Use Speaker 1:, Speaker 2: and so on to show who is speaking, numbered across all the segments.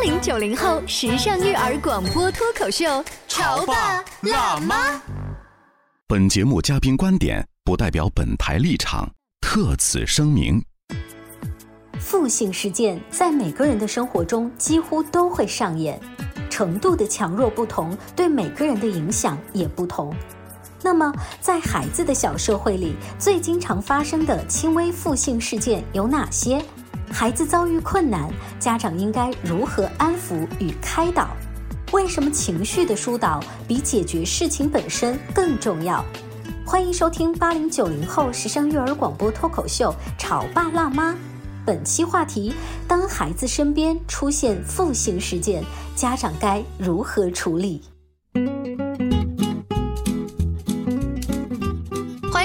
Speaker 1: 八零九零后时尚育儿广播脱口秀，《潮爸辣妈》。
Speaker 2: 本节目嘉宾观点不代表本台立场，特此声明。
Speaker 3: 负性事件在每个人的生活中几乎都会上演，程度的强弱不同，对每个人的影响也不同。那么，在孩子的小社会里，最经常发生的轻微负性事件有哪些？孩子遭遇困难，家长应该如何安抚与开导？为什么情绪的疏导比解决事情本身更重要？欢迎收听八零九零后时尚育儿广播脱口秀《潮爸辣妈》。本期话题：当孩子身边出现负性事件，家长该如何处理？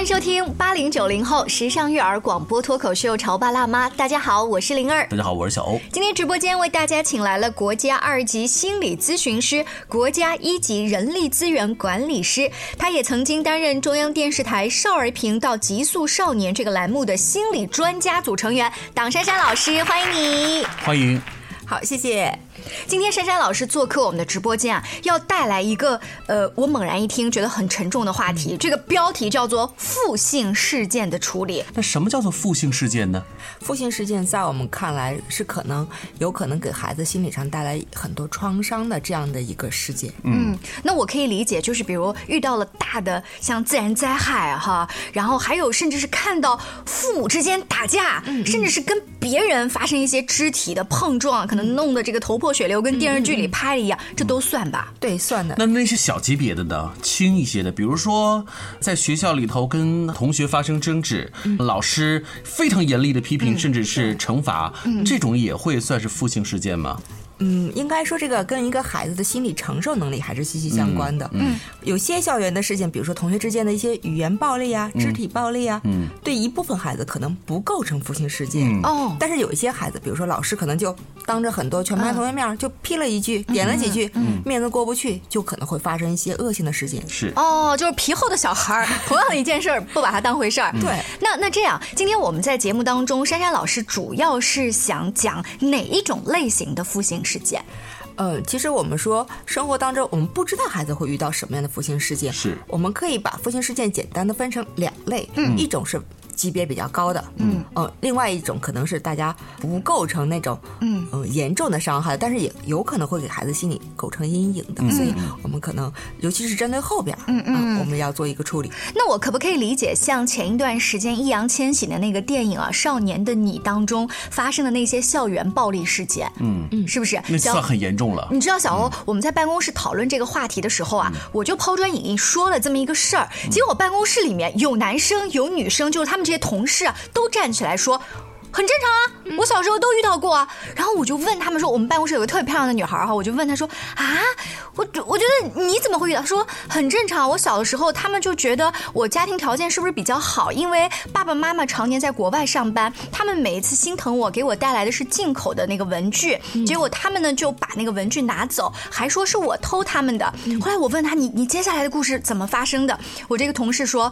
Speaker 1: 迎收听八零九零后时尚育儿广播脱口秀《潮爸辣妈》。大家好，我是灵儿。
Speaker 4: 大家好，我是小欧。
Speaker 1: 今天直播间为大家请来了国家二级心理咨询师、国家一级人力资源管理师，他也曾经担任中央电视台少儿频道《极速少年》这个栏目的心理专家组成员，党珊珊老师，欢迎你。
Speaker 4: 欢迎。
Speaker 1: 好，谢谢。今天珊珊老师做客我们的直播间啊，要带来一个呃，我猛然一听觉得很沉重的话题。这个标题叫做“负性事件的处理”。
Speaker 4: 那什么叫做负性事件呢？
Speaker 5: 负性事件在我们看来是可能有可能给孩子心理上带来很多创伤的这样的一个事件。
Speaker 1: 嗯，那我可以理解，就是比如遇到了大的像自然灾害哈，然后还有甚至是看到父母之间打架，甚至是跟别人发生一些肢体的碰撞，可能弄得这个头破血流，跟电视剧里拍的一样，这都算吧？
Speaker 5: 对，算的。
Speaker 4: 那那些小级别的呢？轻一些的，比如说在学校里头跟同学发生争执，老师非常严厉的批评，甚至是惩罚，这种也会算是负性事件吗？
Speaker 5: 嗯，应该说这个跟一个孩子的心理承受能力还是息息相关的。嗯，有些校园的事件，比如说同学之间的一些语言暴力啊、肢体暴力啊，嗯，对一部分孩子可能不构成负性事件。哦，但是有一些孩子，比如说老师可能就当着很多全班同学面就批了一句、点了几句，嗯面子过不去，就可能会发生一些恶性的事件。
Speaker 4: 是
Speaker 1: 哦，就是皮厚的小孩儿，同样的一件事儿不把它当回事儿。
Speaker 5: 对，
Speaker 1: 那那这样，今天我们在节目当中，珊珊老师主要是想讲哪一种类型的负性事件？
Speaker 5: 呃，其实我们说生活当中，我们不知道孩子会遇到什么样的负性事件，
Speaker 4: 是。
Speaker 5: 我们可以把负性事件简单的分成两类，嗯，一种是级别比较高的，嗯。呃，另外一种可能是大家不构成那种嗯。呃严重的伤害，但是也有可能会给孩子心理构成阴影的，所以我们可能尤其是针对后边，嗯嗯，我们要做一个处理。
Speaker 1: 那我可不可以理解，像前一段时间易烊千玺的那个电影啊《少年的你》当中发生的那些校园暴力事件，嗯。嗯，是不是？
Speaker 4: 那算很严重了。
Speaker 1: 你知道小欧，我们在办公室讨论这个话题的时候啊，我就抛砖引玉说了这么一个事儿，结果办公室里面有男生有女生，就是他们这些同事啊，都站起来说。很正常啊，我小时候都遇到过啊。然后我就问他们说，我们办公室有个特别漂亮的女孩哈，我就问她说啊，我我觉得你怎么会遇到？她说很正常，我小的时候他们就觉得我家庭条件是不是比较好，因为爸爸妈妈常年在国外上班，他们每一次心疼我，给我带来的是进口的那个文具，结果他们呢就把那个文具拿走，还说是我偷他们的。后来我问他，你你接下来的故事怎么发生的？我这个同事说，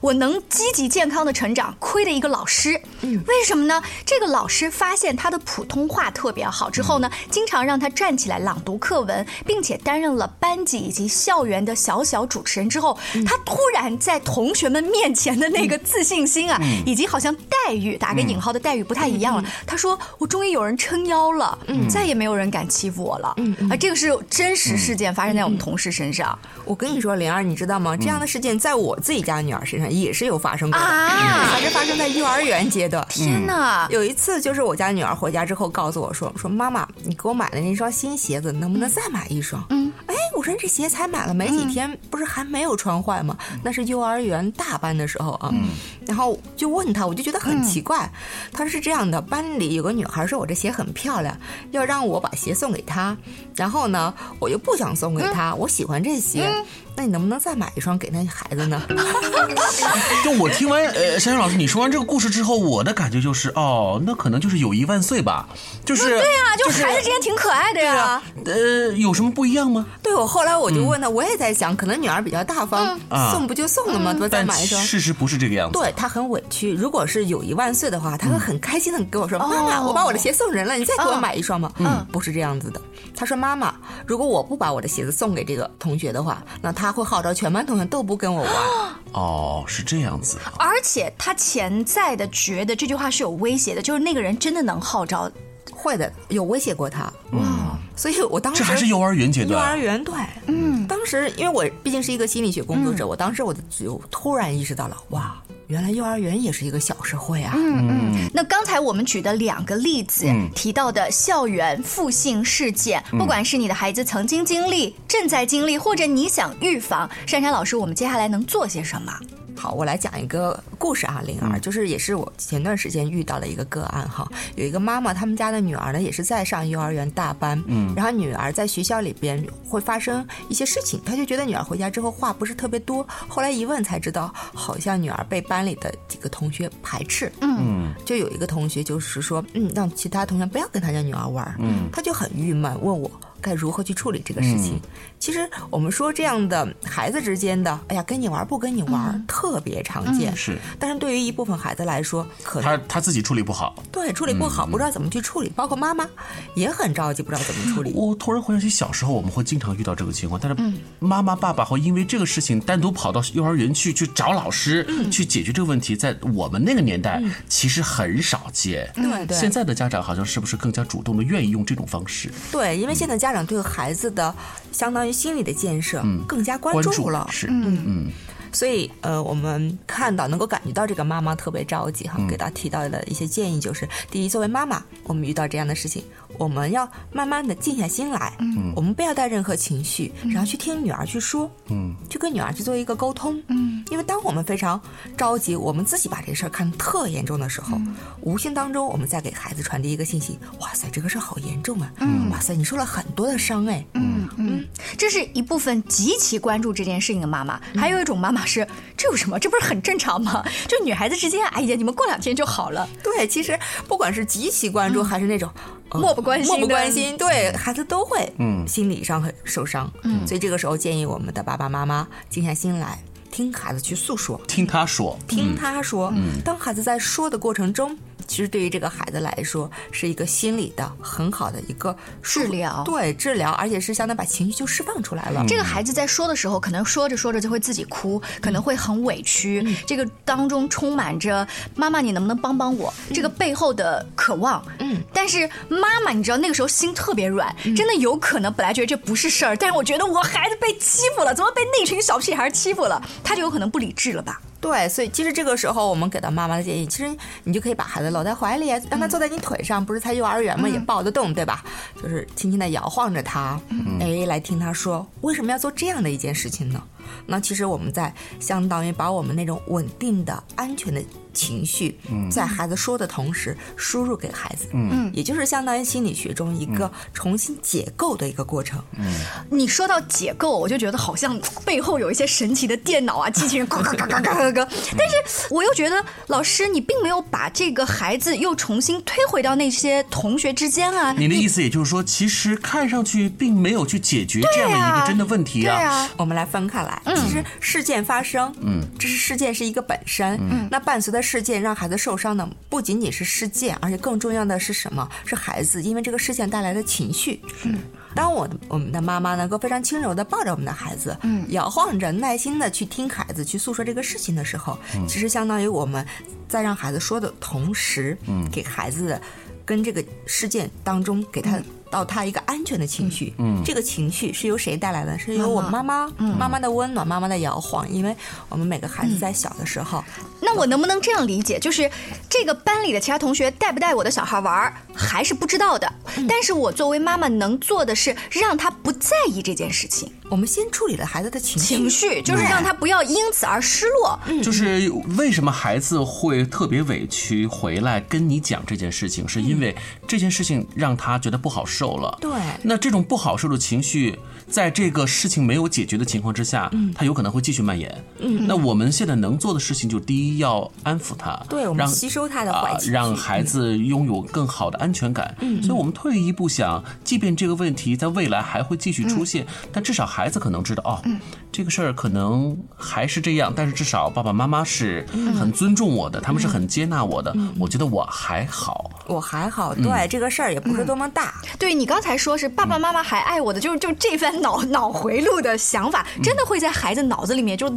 Speaker 1: 我能积极健康的成长，亏了一个老师，为什么呢？这个老师发现他的普通话特别好之后呢，经常让他站起来朗读课文，并且担任了班级以及校园的小小主持人之后，他突然在同学们面前的那个自信心啊，以及好像待遇打个引号的待遇不太一样了。他说：“我终于有人撑腰了，再也没有人敢欺负我了。”啊，这个是真实事件发生在我们同事身上。
Speaker 5: 我跟你说，灵儿，你知道吗？这样的事件在我自己家女儿身上也是有发生过的，
Speaker 1: 啊
Speaker 5: 还是发生在幼儿园阶段。
Speaker 1: 天哪！
Speaker 5: 有一次，就是我家女儿回家之后告诉我说：“说妈妈，你给我买的那双新鞋子，能不能再买一双？”嗯，哎，我说这鞋才买了没几天，不是还没有穿坏吗？那是幼儿园大班的时候啊。然后就问他，我就觉得很奇怪。他说是这样的，班里有个女孩说我这鞋很漂亮，要让我把鞋送给她。然后呢，我又不想送给她，我喜欢这鞋。那你能不能再买一双给那孩子呢？
Speaker 4: 就我听完呃，珊珊老师你说完这个故事之后，我的感觉就是，哦，那可能就是友谊万岁吧，就是对
Speaker 1: 啊，就孩子之间挺可爱的呀。
Speaker 4: 呃，有什么不一样吗？
Speaker 5: 对，我后来我就问他，我也在想，可能女儿比较大方，
Speaker 4: 啊
Speaker 5: 送不就送了吗？多再买一双。
Speaker 4: 事实不是这个样子。
Speaker 5: 对他很委屈，如果是有一万岁的话，他会很开心的跟我说：“妈妈，我把我的鞋送人了，你再给我买一双吗？”嗯，不是这样子的。他说：“妈妈，如果我不把我的鞋子送给这个同学的话，那他会号召全班同学都不跟我玩。
Speaker 4: 哦，是这样子。
Speaker 1: 而且他潜在的觉得这句话是有威胁的，就是那个人真的能号召。
Speaker 5: 会的，有威胁过他。哇，所以我当时
Speaker 4: 这还是幼儿园阶段幼。
Speaker 5: 儿园对，嗯，当时因为我毕竟是一个心理学工作者，我当时我就突然意识到了，哇，原来幼儿园也是一个小社会啊。
Speaker 1: 嗯，那刚才我们举的两个例子、提到的校园负性事件，不管是你的孩子曾经经历、正在经历，或者你想预防，珊珊老师，我们接下来能做些什么？
Speaker 5: 好，我来讲一个故事啊，灵儿，就是也是我前段时间遇到的一个个案哈。有一个妈妈，他们家的女儿呢也是在上幼儿园大班，嗯，然后女儿在学校里边会发生一些事情，她就觉得女儿回家之后话不是特别多，后来一问才知道，好像女儿被班里的几个同学排斥，嗯，就有一个同学就是说，嗯，让其他同学不要跟他家女儿玩，嗯，他就很郁闷，问我。该如何去处理这个事情？其实我们说这样的孩子之间的，哎呀，跟你玩不跟你玩，特别常见。
Speaker 4: 是，
Speaker 5: 但是对于一部分孩子来说，可能
Speaker 4: 他他自己处理不好。
Speaker 5: 对处理不好，不知道怎么去处理，包括妈妈也很着急，不知道怎么处理。
Speaker 4: 我突然回想起小时候，我们会经常遇到这个情况，但是妈妈爸爸会因为这个事情单独跑到幼儿园去去找老师、去解决这个问题，在我们那个年代其实很少见。
Speaker 5: 对对
Speaker 4: 现在的家长好像是不是更加主动的愿意用这种方式？
Speaker 5: 对，因为现在家长对孩子的相当于心理的建设更加关
Speaker 4: 关
Speaker 5: 注了，
Speaker 4: 是
Speaker 5: 嗯所以呃，我们看到能够感觉到这个妈妈特别着急哈，给她提到的一些建议就是：第一，作为妈妈，我们遇到这样的事情，我们要慢慢的静下心来，嗯，我们不要带任何情绪，然后去听女儿去说，嗯，去跟女儿去做一个沟通，嗯，因为当我们非常着急，我们自己把这事儿看得特严重的时候，无形当中我们在给孩子传递一个信息：哇塞，这个事儿好严重啊，嗯，哇塞，你受了很多的伤哎，嗯。
Speaker 1: 嗯，这是一部分极其关注这件事情的妈妈，还有一种妈妈是这有什么？这不是很正常吗？就女孩子之间，哎呀，你们过两天就好了。
Speaker 5: 对，其实不管是极其关注，还是那种、呃
Speaker 1: 漠不关心
Speaker 5: 漠不关心，对孩子都会，嗯，心理上很受伤，嗯，所以这个时候建议我们的爸爸妈妈静下心来，听孩子去诉说，
Speaker 4: 听他说，
Speaker 5: 听他说，嗯，当孩子在说的过程中。其实对于这个孩子来说，是一个心理的很好的一个
Speaker 1: 治疗
Speaker 5: 对治疗，而且是相当于把情绪就释放出来了。
Speaker 1: 这个孩子在说的时候，可能说着说着就会自己哭，可能会很委屈。这个当中充满着“妈妈，你能不能帮帮我”这个背后的渴望。嗯，但是妈妈，你知道那个时候心特别软，真的有可能本来觉得这不是事儿，但是我觉得我孩子被欺负了，怎么被那群小屁孩欺负了？他就有可能不理智了吧？
Speaker 5: 对，所以其实这个时候我们给到妈妈的建议，其实你就可以把孩子搂在怀里，让他坐在你腿上，不是才幼儿园嘛，也抱得动，对吧？就是轻轻的摇晃着他，哎，来听他说为什么要做这样的一件事情呢？那其实我们在相当于把我们那种稳定的、安全的情绪，在孩子说的同时输入给孩子，嗯，也就是相当于心理学中一个重新解构的一个过程。嗯。
Speaker 1: 你说到解构，我就觉得好像背后有一些神奇的电脑啊、机器人，嘎嘎嘎嘎嘎嘎嘎。但是我又觉得，老师你并没有把这个孩子又重新推回到那些同学之间啊。
Speaker 4: 你的意思也就是说，其实看上去并没有去解决这样的一个真的问题啊。
Speaker 1: 对
Speaker 4: 啊。
Speaker 1: 啊，
Speaker 5: 我们来分开来，其实事件发生，嗯，这是事件是一个本身，嗯，那伴随的事件让孩子受伤的不仅仅是事件，而且更重要的是什么？是孩子因为这个事件带来的情绪。嗯，当我我们的妈妈能够非常轻柔的抱着我们的孩子，嗯，摇晃着，耐心的去听孩子去诉说这个事情的时候，其实相当于我们在让孩子说的同时，嗯，给孩子跟这个事件当中给他。到他一个安全的情绪，嗯，这个情绪是由谁带来的？是由我妈妈，妈妈的温暖，妈妈的摇晃。因为我们每个孩子在小的时候，
Speaker 1: 那我能不能这样理解？就是这个班里的其他同学带不带我的小孩玩，还是不知道的。但是我作为妈妈能做的是让他不在意这件事情。
Speaker 5: 我们先处理了孩子的情绪，
Speaker 1: 情绪就是让他不要因此而失落。
Speaker 4: 就是为什么孩子会特别委屈回来跟你讲这件事情，是因为这件事情让他觉得不好受了。
Speaker 5: 对，
Speaker 4: 那这种不好受的情绪，在这个事情没有解决的情况之下，他有可能会继续蔓延。嗯，那我们现在能做的事情，就第一要安抚他，
Speaker 5: 对，我们吸收他的坏情绪，
Speaker 4: 让孩子拥有更好的安全感。嗯，所以我们退一步想，即便这个问题在未来还会继续出现，但至少孩子可能知道，哦，这个事儿可能还是这样，但是至少爸爸妈妈是很尊重我的，他们是很接纳我的，我觉得我还好，
Speaker 5: 我还好。对，这个事儿也不是多么大。
Speaker 1: 对你刚才。说是爸爸妈妈还爱我的，就是就这番脑脑回路的想法，真的会在孩子脑子里面就。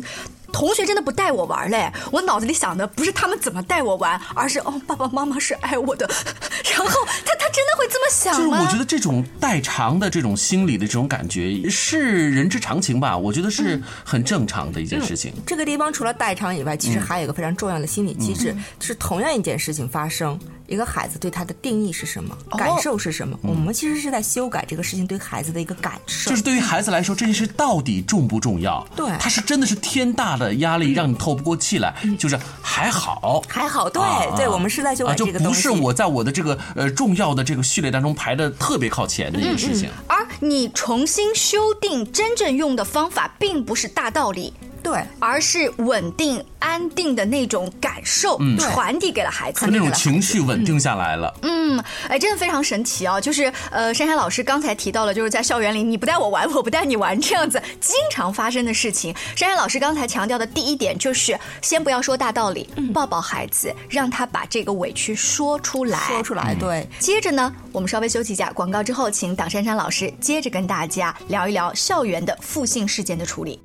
Speaker 1: 同学真的不带我玩嘞，我脑子里想的不是他们怎么带我玩，而是哦，爸爸妈妈是爱我的。然后他他真的会这么想
Speaker 4: 吗？就是我觉得这种代偿的这种心理的这种感觉是人之常情吧，我觉得是很正常的一件事情。
Speaker 5: 这个地方除了代偿以外，其实还有一个非常重要的心理机制，是同样一件事情发生，一个孩子对他的定义是什么，感受是什么？我们其实是在修改这个事情对孩子的一个感受。
Speaker 4: 就是对于孩子来说，这件事到底重不重要？
Speaker 5: 对，
Speaker 4: 他是真的是天大。的压力让你透不过气来，就是还好，
Speaker 5: 还好，对对，我们是在修改这个
Speaker 4: 东西，就不是我在我的这个呃重要的这个序列当中排的特别靠前的一个事情。
Speaker 1: 而你重新修订真正用的方法，并不是大道理。
Speaker 5: 对，
Speaker 1: 而是稳定、安定的那种感受传递给了孩子，
Speaker 4: 那种情绪稳定下来了。
Speaker 1: 嗯，哎，真的非常神奇啊！就是呃，珊珊老师刚才提到了，就是在校园里，你不带我玩，我不带你玩，这样子经常发生的事情。珊珊老师刚才强调的第一点就是，先不要说大道理，抱抱孩子，让他把这个委屈说出来，
Speaker 5: 说出来。对。
Speaker 1: 接着呢，我们稍微休息一下，广告之后，请党珊珊老师接着跟大家聊一聊校园的负性事件的处理。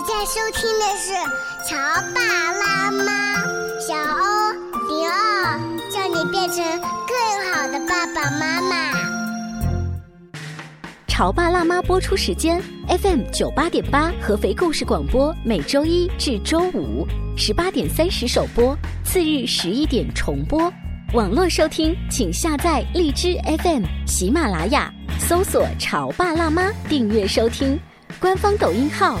Speaker 6: 你在收听的是《潮爸辣妈》，小欧零二，叫你变成更好的爸爸妈妈。
Speaker 3: 《潮爸辣妈》播出时间：FM 九八点八，合肥故事广播，每周一至周五十八点三十首播，次日十一点重播。网络收听，请下载荔枝 FM、喜马拉雅，搜索“潮爸辣妈”，订阅收听。官方抖音号。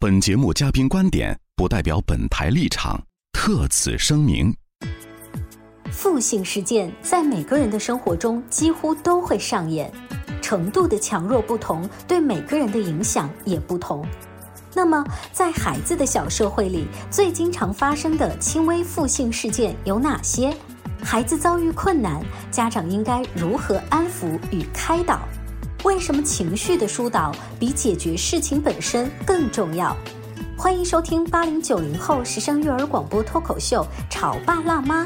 Speaker 2: 本节目嘉宾观点不代表本台立场，特此声明。
Speaker 3: 负性事件在每个人的生活中几乎都会上演，程度的强弱不同，对每个人的影响也不同。那么，在孩子的小社会里，最经常发生的轻微负性事件有哪些？孩子遭遇困难，家长应该如何安抚与开导？为什么情绪的疏导比解决事情本身更重要？欢迎收听八零九零后时尚育儿广播脱口秀《潮爸辣妈》。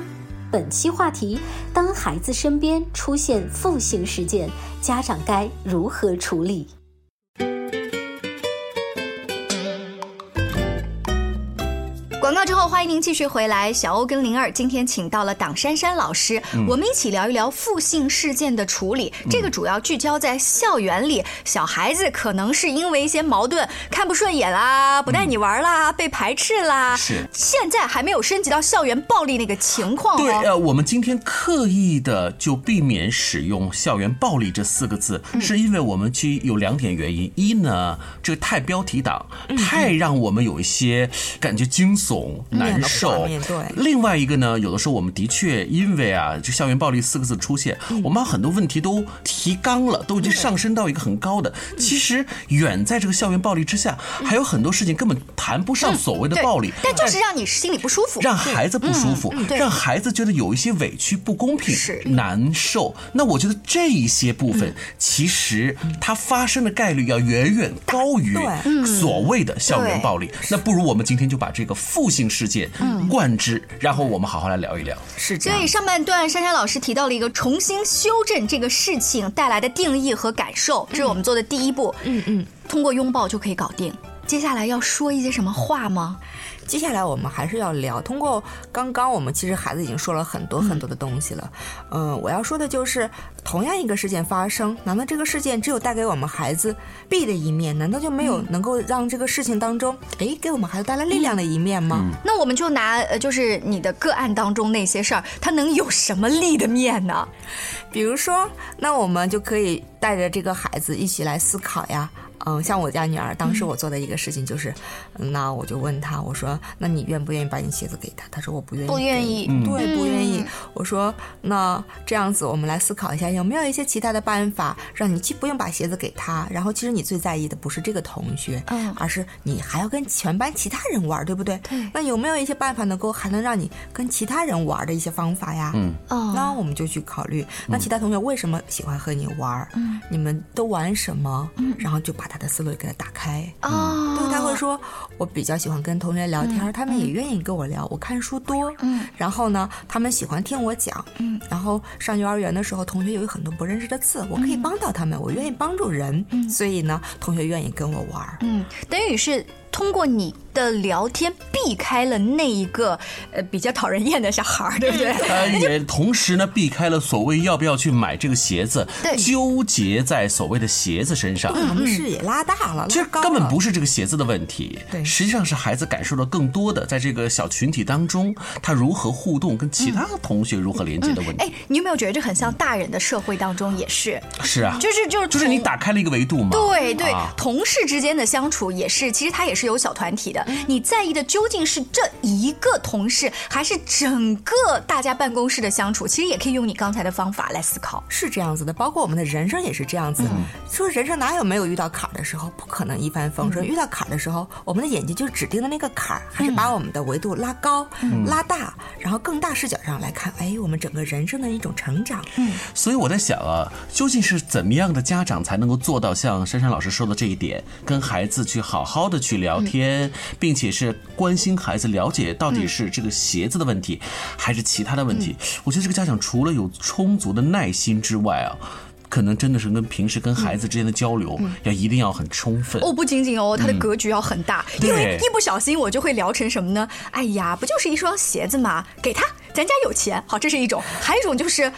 Speaker 3: 本期话题：当孩子身边出现负性事件，家长该如何处理？
Speaker 1: 欢迎您继续回来。小欧跟灵儿今天请到了党珊珊老师，我们一起聊一聊负性事件的处理。这个主要聚焦在校园里，小孩子可能是因为一些矛盾，看不顺眼啦，不带你玩啦，被排斥啦。
Speaker 4: 是，
Speaker 1: 现在还没有升级到校园暴力那个情况。
Speaker 4: 对，呃，我们今天刻意的就避免使用校园暴力这四个字，是因为我们其实有两点原因。一呢，这个太标题党，太让我们有一些感觉惊悚。难
Speaker 5: 的
Speaker 4: 受。
Speaker 5: 对，
Speaker 4: 另外一个呢，有的时候我们的确因为啊，这校园暴力四个字出现，
Speaker 5: 嗯。
Speaker 4: 我们把很多问题都提纲了，都已经上升到一个很高的。
Speaker 5: 嗯。
Speaker 4: 其实远在这个校园暴力之下，还有很多事情根本谈不上所谓的暴力，
Speaker 1: 但就是让你心里不舒服，
Speaker 4: 让孩子不舒服，让孩子觉得有一些委屈、不公平、难受。那我觉得这一些部分，其实它发生的概率要远远高于所谓的校园暴力。那不如我们今天就把这个负性事件贯之，然后我们好好来聊一聊。
Speaker 5: 是这样
Speaker 1: 所以。上半段珊珊老师提到了一个重新修正这个事情带来的定义和感受，这是我们做的第一步。
Speaker 5: 嗯嗯，
Speaker 1: 通过拥抱就可以搞定。接下来要说一些什么话吗？
Speaker 5: 接下来我们还是要聊，通过刚刚我们其实孩子已经说了很多很多的东西了。嗯、我要说的就是，同样一个事件发生，难道这个事件只有带给我们孩子弊的一面？难道就没有能够让这个事情当中，哎，给我们孩子带来力量的一面吗？
Speaker 1: 那我们就拿呃，就是你的个案当中那些事儿，它能有什么利的面呢？
Speaker 5: 比如说，那我们就可以带着这个孩子一起来思考呀。嗯，像我家女儿，当时我做的一个事情就是，嗯那我就问她，我说，那你愿不愿意把你鞋子给她？她说我不愿意，
Speaker 1: 不愿意
Speaker 4: 嗯
Speaker 5: 对，不愿意。我说，那这样子，我们来思考一下，有没有一些其他的办法，让你既不用把鞋子给她，然后其实你最在意的不是这个同学，
Speaker 1: 嗯
Speaker 5: 而是你还要跟全班其他人玩，对不对？
Speaker 1: 对
Speaker 5: 那有没有一些办法能够还能让你跟其他人玩的一些方法呀？
Speaker 4: 嗯
Speaker 1: 哦
Speaker 5: 那我们就去考虑，那其他同学为什么喜欢和你玩？
Speaker 1: 嗯
Speaker 5: 你们都玩什么？嗯然后就把他的思路给他打开。
Speaker 1: 哦，
Speaker 5: 对，他会说，我比较喜欢跟同学聊天，他们也愿意跟我聊。我看书多，
Speaker 1: 嗯，
Speaker 5: 然后呢，他们喜欢听我讲，嗯，然后上幼儿园的时候，同学有很多不认识的字，我可以帮到他们，我愿意帮助人，所以呢，同学愿意跟我玩。
Speaker 1: 嗯，等于是通过你的聊天避开了那一个呃比较讨人厌的小孩儿，对不对？
Speaker 4: 他也同时呢避开了所谓要不要去买这个鞋子，纠结在所谓的鞋子身上。
Speaker 5: 我们视野拉大了，
Speaker 4: 其实
Speaker 5: 拉高了
Speaker 4: 根本不是这个鞋子的问题，
Speaker 5: 对
Speaker 4: 实际上是孩子感受到更多的在这个小群体当中，他如何互动，跟其他同学如何连接的问题。
Speaker 1: 哎，你有没有觉得这很像大人的社会当中也是？
Speaker 4: 是啊，
Speaker 1: 就是就是
Speaker 4: 就是你打开了一个维度嘛。
Speaker 1: 对对，
Speaker 4: 啊
Speaker 1: 同事之间的相处也是，其实他也是有小团体的。
Speaker 4: 嗯
Speaker 1: 你在意的究竟是这一个同事，还是整个大家办公室的相处？其实也可以用你刚才的方法来思考。
Speaker 5: 是这样子的，包括我们的人生也是这样子。说人生哪有没有遇到坎儿的时候？不可能一帆风顺。遇到坎儿的时候，我们的眼睛就指定的那个坎儿，还是把我们的维度拉高、拉大，然后更大视角上来看，哎，我们整个人生的一种成长。嗯，
Speaker 4: 所以我在想啊，究竟是怎么样的家长才能够做到像珊珊老师说的这一点，跟孩子去好好的去聊天，并且是关心孩子，了解到底是这个鞋子的问题，还是其他的问题。我觉得这个家长除了有充足的耐心之外啊。可能真的是跟平时跟孩子之间的交流，要一定要很充分。
Speaker 1: 哦，不仅仅哦，他的格局要很大，因为一不小心我就会聊成什么呢？哎呀，不就是一双鞋子吗？给他，咱家有钱。好，这是一种，还有一种就是。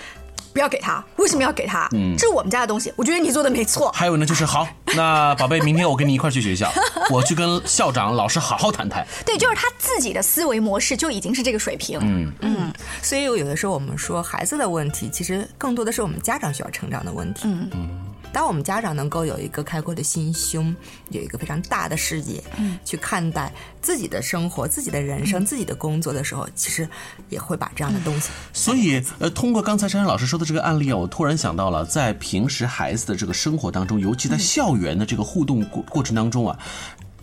Speaker 1: 不要给他，为什么要给他？嗯，这是我们家的东西，我觉得你做的没错。
Speaker 4: 还有呢，就是好，那宝贝，明天我跟你一块去学校，我去跟校长、老师好好谈谈。
Speaker 1: 对，就是他自己的思维模式就已经是这个水平。
Speaker 4: 嗯，
Speaker 5: 嗯，所以有的时候我们说孩子的问题，其实更多的是我们家长需要成长的问题。
Speaker 1: 嗯
Speaker 4: 嗯，
Speaker 5: 当我们家长能够有一个开阔的心胸，有一个非常大的视野，
Speaker 1: 嗯
Speaker 5: 去看待自己的生活、自己的人生、自己的工作的时候，其实也会把这样的东西。
Speaker 4: 所以，呃，通过刚才珊珊老师说的这个案例啊，我突然想到了，在平时孩子的这个生活当中，尤其在校园的这个互动过过程当中啊。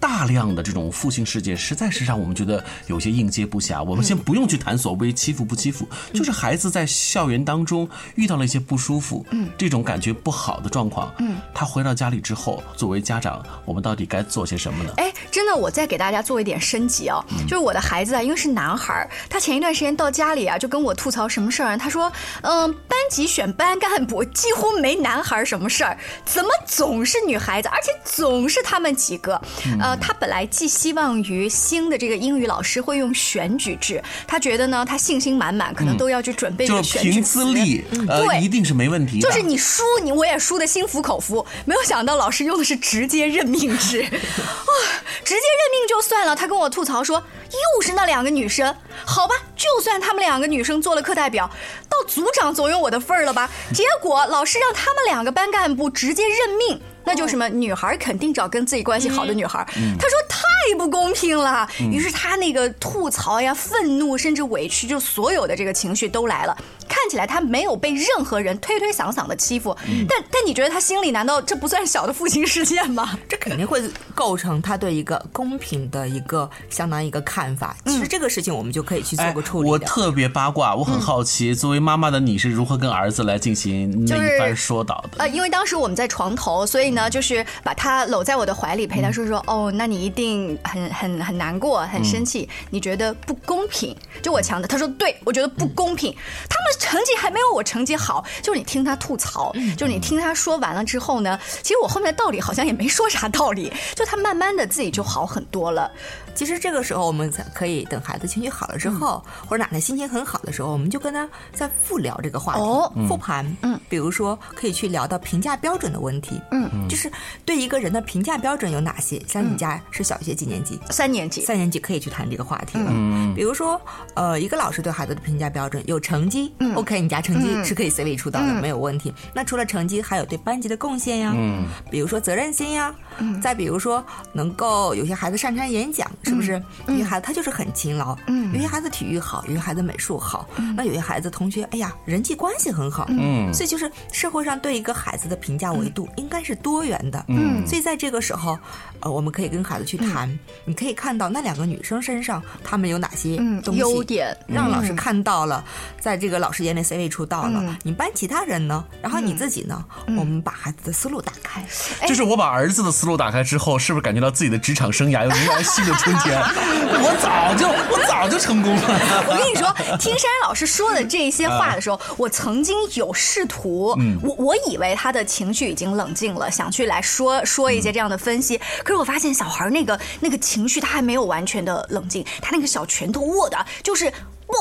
Speaker 4: 大量的这种负性事件，实在是让我们觉得有些应接不暇。我们先不用去谈所谓欺负不欺负，就是孩子在校园当中遇到了一些不舒服，嗯，这种感觉不好的状况，嗯，他回到家里之后，作为家长，我们到底该做些什么呢？
Speaker 1: 哎，真的，我再给大家做一点升级哦，就是我的孩子啊，因为是男孩儿，他前一段时间到家里啊，就跟我吐槽什么事儿，他说，嗯、班级选班干部几乎没男孩儿什么事儿，怎么总是女孩子，而且总是他们几个，呃，他本来寄希望于新的这个英语老师会用选举制，他觉得呢，他信心满满，可能都要去准备这
Speaker 4: 就是
Speaker 1: 个选举
Speaker 4: 凭资历，呃，
Speaker 1: 对
Speaker 4: 一定是没问题。
Speaker 1: 就是你输你我也输的心服口服，没有想到老师用的是直接任命制，啊，直接任命就算了，他跟我吐槽说又是那两个女生，好吧，就算他们两个女生做了课代表，到组长总有我的份儿了吧？结果老师让他们两个班干部直接任命。那那就是什么女孩肯定找跟自己关系好的女孩。他说太不公平了，于是他那个吐槽呀、愤怒甚至委屈，就所有的这个情绪都来了。看起来他没有被任何人推推搡搡的欺负，但但你觉得他心里难道这不算小的负心事件吗？
Speaker 5: 这肯定会构成他对一个公平的一个相当一个看法。其实这个事情我们就可以去做个处理。
Speaker 4: 我特别八卦，我很好奇，作为妈妈的你是如何跟儿子来进行那一番说导的？
Speaker 1: 呃，因为当时我们在床头，所以呢，就是把他搂在我的怀里，陪他说说，哦，那你一定很很很难过，很生气，你觉得不公平？就我强的，他说对，我觉得不公平，他们。成绩还没有我成绩好，就是你听他吐槽，就是你听他说完了之后呢，其实我后面的道理好像也没说啥道理，就他慢慢的自己就好很多了。
Speaker 5: 其实这个时候，我们才可以等孩子情绪好了之后，或者哪天心情很好的时候，我们就跟他再复聊这个话题，复盘。嗯，比如说可以去聊到评价标准的问题。嗯，就是对一个人的评价标准有哪些？像你家是小学几年级？
Speaker 1: 三年级。
Speaker 5: 三年级可以去谈这个话题了。嗯，比如说，呃，一个老师对孩子的评价标准有成绩嗯，OK，你家成绩是可以 C 位出道的，没有问题。那除了成绩，还有对班级的贡献呀，嗯，比如说责任心呀，嗯，再比如说能够有些孩子擅长演讲。是不是有些孩子他就是很勤劳？嗯，有些孩子体育好，有些孩子美术好。那有些孩子同学，哎呀，人际关系很好。嗯，所以就是社会上对一个孩子的评价维度应该是多元的。嗯，所以在这个时候，呃，我们可以跟孩子去谈。你可以看到那两个女生身上，她们有哪些
Speaker 1: 优点，
Speaker 5: 让老师看到了，在这个老师眼里 C 位出道了。你班其他人呢？然后你自己呢？我们把孩子的思路打开。
Speaker 4: 就是我把儿子的思路打开之后，是不是感觉到自己的职场生涯又迎来新的我早就我早就成功了。
Speaker 1: 我跟你说，听珊珊老师说的这些话的时候，我曾经有试图，我我以为他的情绪已经冷静了，想去来说说一些这样的分析。可是我发现小孩那个那个情绪他还没有完全的冷静，他那个小拳头握的就是不。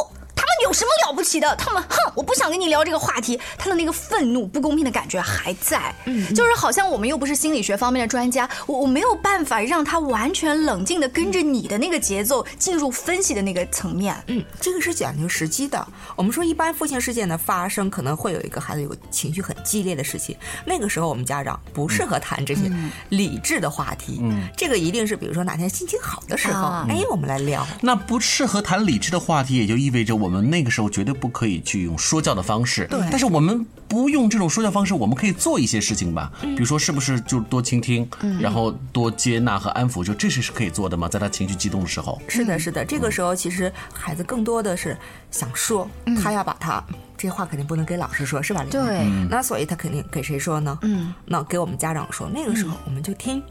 Speaker 1: 有什么了不起的？他们哼，我不想跟你聊这个话题。他的那个愤怒、不公平的感觉还在，嗯，就是好像我们又不是心理学方面的专家，我我没有办法让他完全冷静的跟着你的那个节奏进入分析的那个层面。
Speaker 5: 嗯，这个是讲究时机的。我们说一般父亲事件的发生，可能会有一个孩子有情绪很激烈的事情，那个时候我们家长不适合谈这些理智的话题。嗯，这个一定是比如说哪天心情好的时候，哎，我们来聊。
Speaker 4: 那不适合谈理智的话题，也就意味着。我们那个时候绝对不可以去用说教的方式，
Speaker 5: 对。
Speaker 4: 但是我们不用这种说教方式，我们可以做一些事情吧。比如说，是不是就多倾听，然后多接纳和安抚，就这些是可以做的吗？在他情绪激动的时候。
Speaker 5: 是的，是的。这个时候其实孩子更多的是想说，他要把他这些话肯定不能给老师说，是吧？
Speaker 1: 对。
Speaker 5: 那所以他肯定给谁说呢？嗯。那给我们家长说，那个时候我们就听，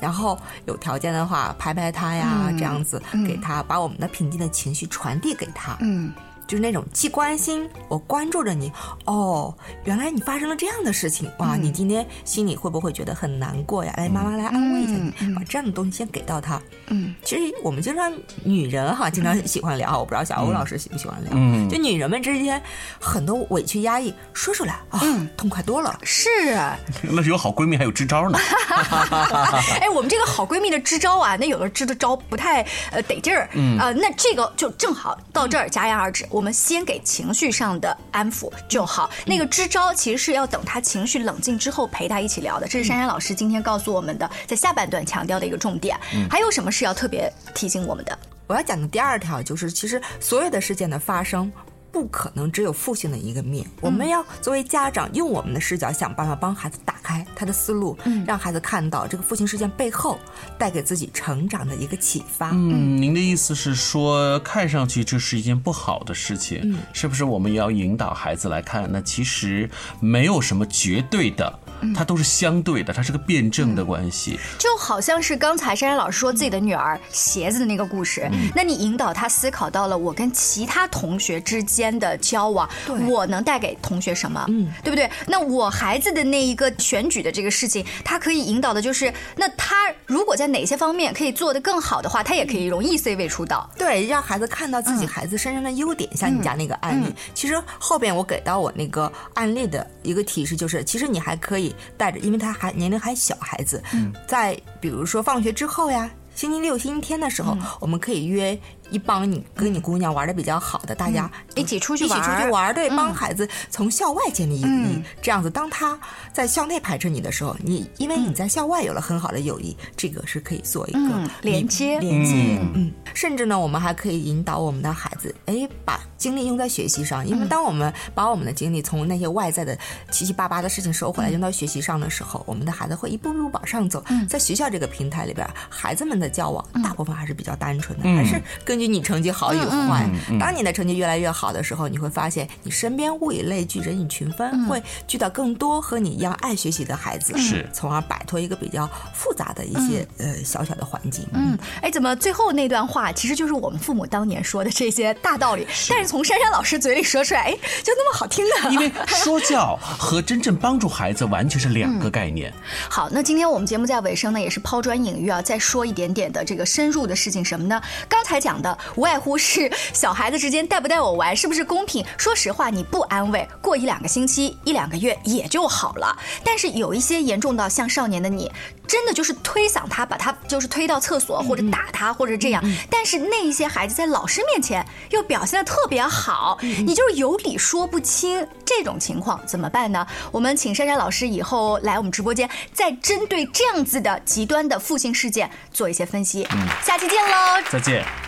Speaker 5: 然后有条件的话拍拍他呀，这样子给他把我们的平静的情绪传递给他。嗯。就是那种既关心我关注着你哦，原来你发生了这样的事情哇！你今天心里会不会觉得很难过呀？来，妈妈来安慰一下你，把这样的东西先给到他。嗯，其实我们经常女人哈，经常喜欢聊，我不知道小欧老师喜不喜欢聊。嗯，就女人们之间很多委屈压抑说出来啊，痛快多了。
Speaker 1: 是啊，
Speaker 4: 那是有好闺蜜还有支招呢。
Speaker 1: 哎，我们这个好闺蜜的支招啊，那有的支的招不太呃得劲儿。嗯啊，那这个就正好到这儿戛然而止。我们先给情绪上的安抚就好。那个支招其实是要等他情绪冷静之后陪他一起聊的。这是珊珊老师今天告诉我们的，在下半段强调的一个重点。还有什么是要特别提醒我们的？
Speaker 5: 我要讲的第二条就是，其实所有的事件的发生。不可能只有父性的一个面，我们要作为家长，用我们的视角想办法帮孩子打开他的思路，让孩子看到这个父亲事件背后带给自己成长的一个启发。
Speaker 4: 嗯，您的意思是说，看上去这是一件不好的事情，是不是？我们也要引导孩子来看，那其实没有什么绝对的。它都是相对的，它是个辩证的关系，
Speaker 1: 就好像是刚才珊珊老师说自己的女儿鞋子的那个故事，那你引导她思考到了我跟其他同学之间的交往，我能带给同学什么？嗯，对不对？那我孩子的那一个选举的这个事情，他可以引导的就是，那他如果在哪些方面可以做得更好的话，他也可以容易 C 位出道。
Speaker 5: 对，让孩子看到自己孩子身上的优点，像你家那个案例，其实后边我给到我那个案例的一个提示就是，其实你还可以。带着，因为他还年龄还小，孩子，嗯。在比如说放学之后呀，星期六、星期天的时候，我们可以约一帮你跟你姑娘玩的比较好的，大家
Speaker 1: 一起出去
Speaker 5: 一起出去玩，对，
Speaker 1: 嗯。
Speaker 5: 帮孩子从校外建立友谊，这样子，当他在校内排斥你的时候，你因为你在校外有了很好的友谊，这个是可以做一个
Speaker 1: 嗯连接。
Speaker 5: 连接，嗯，甚至呢，我们还可以引导我们的孩子，哎，把精力用在学习上，因为当我们把我们的精力从那些外在的七七八八的事情收回来，用到学习上的时候，我们的孩子会一步步往上走。在学校这个平台里边，孩子们的交往大部分还是比较单纯的，还是根据你成绩好与坏。当你的成绩越来越好的时候，你会发现你身边物以类聚，人以群分，会聚到更多和你一样爱学习的孩子，
Speaker 4: 是
Speaker 5: 从而摆脱一个比较复杂的一些、呃小小的环境。
Speaker 1: 嗯，哎，怎么最后那段话其实就是我们父母当年说的这些大道理，但是从珊珊老师嘴里说出来，哎，就那么好听呢？
Speaker 4: 因为说教和真正帮助孩子完全是两个概念。
Speaker 1: 好，那今天我们节目在尾声呢，也是抛砖引玉啊，再说一点点的这个深入的事情，什么呢？刚才讲的无外乎是小孩子之间带不带我玩，是不是公平？说实话，你不安慰，过一两个星期、一两个月也就好了。但是有一些严重到像少年的你，真的就是推搡他，把他就是推到厕所或者打他或者这样。但是那一些孩子在老师面前又表现的特别好，你就是有理说不清，这种情况怎么办呢？我们请珊珊老师以后来我们直播间，再针对这样子的极端的负性事件做一些分析。嗯下期见喽！
Speaker 4: 再见。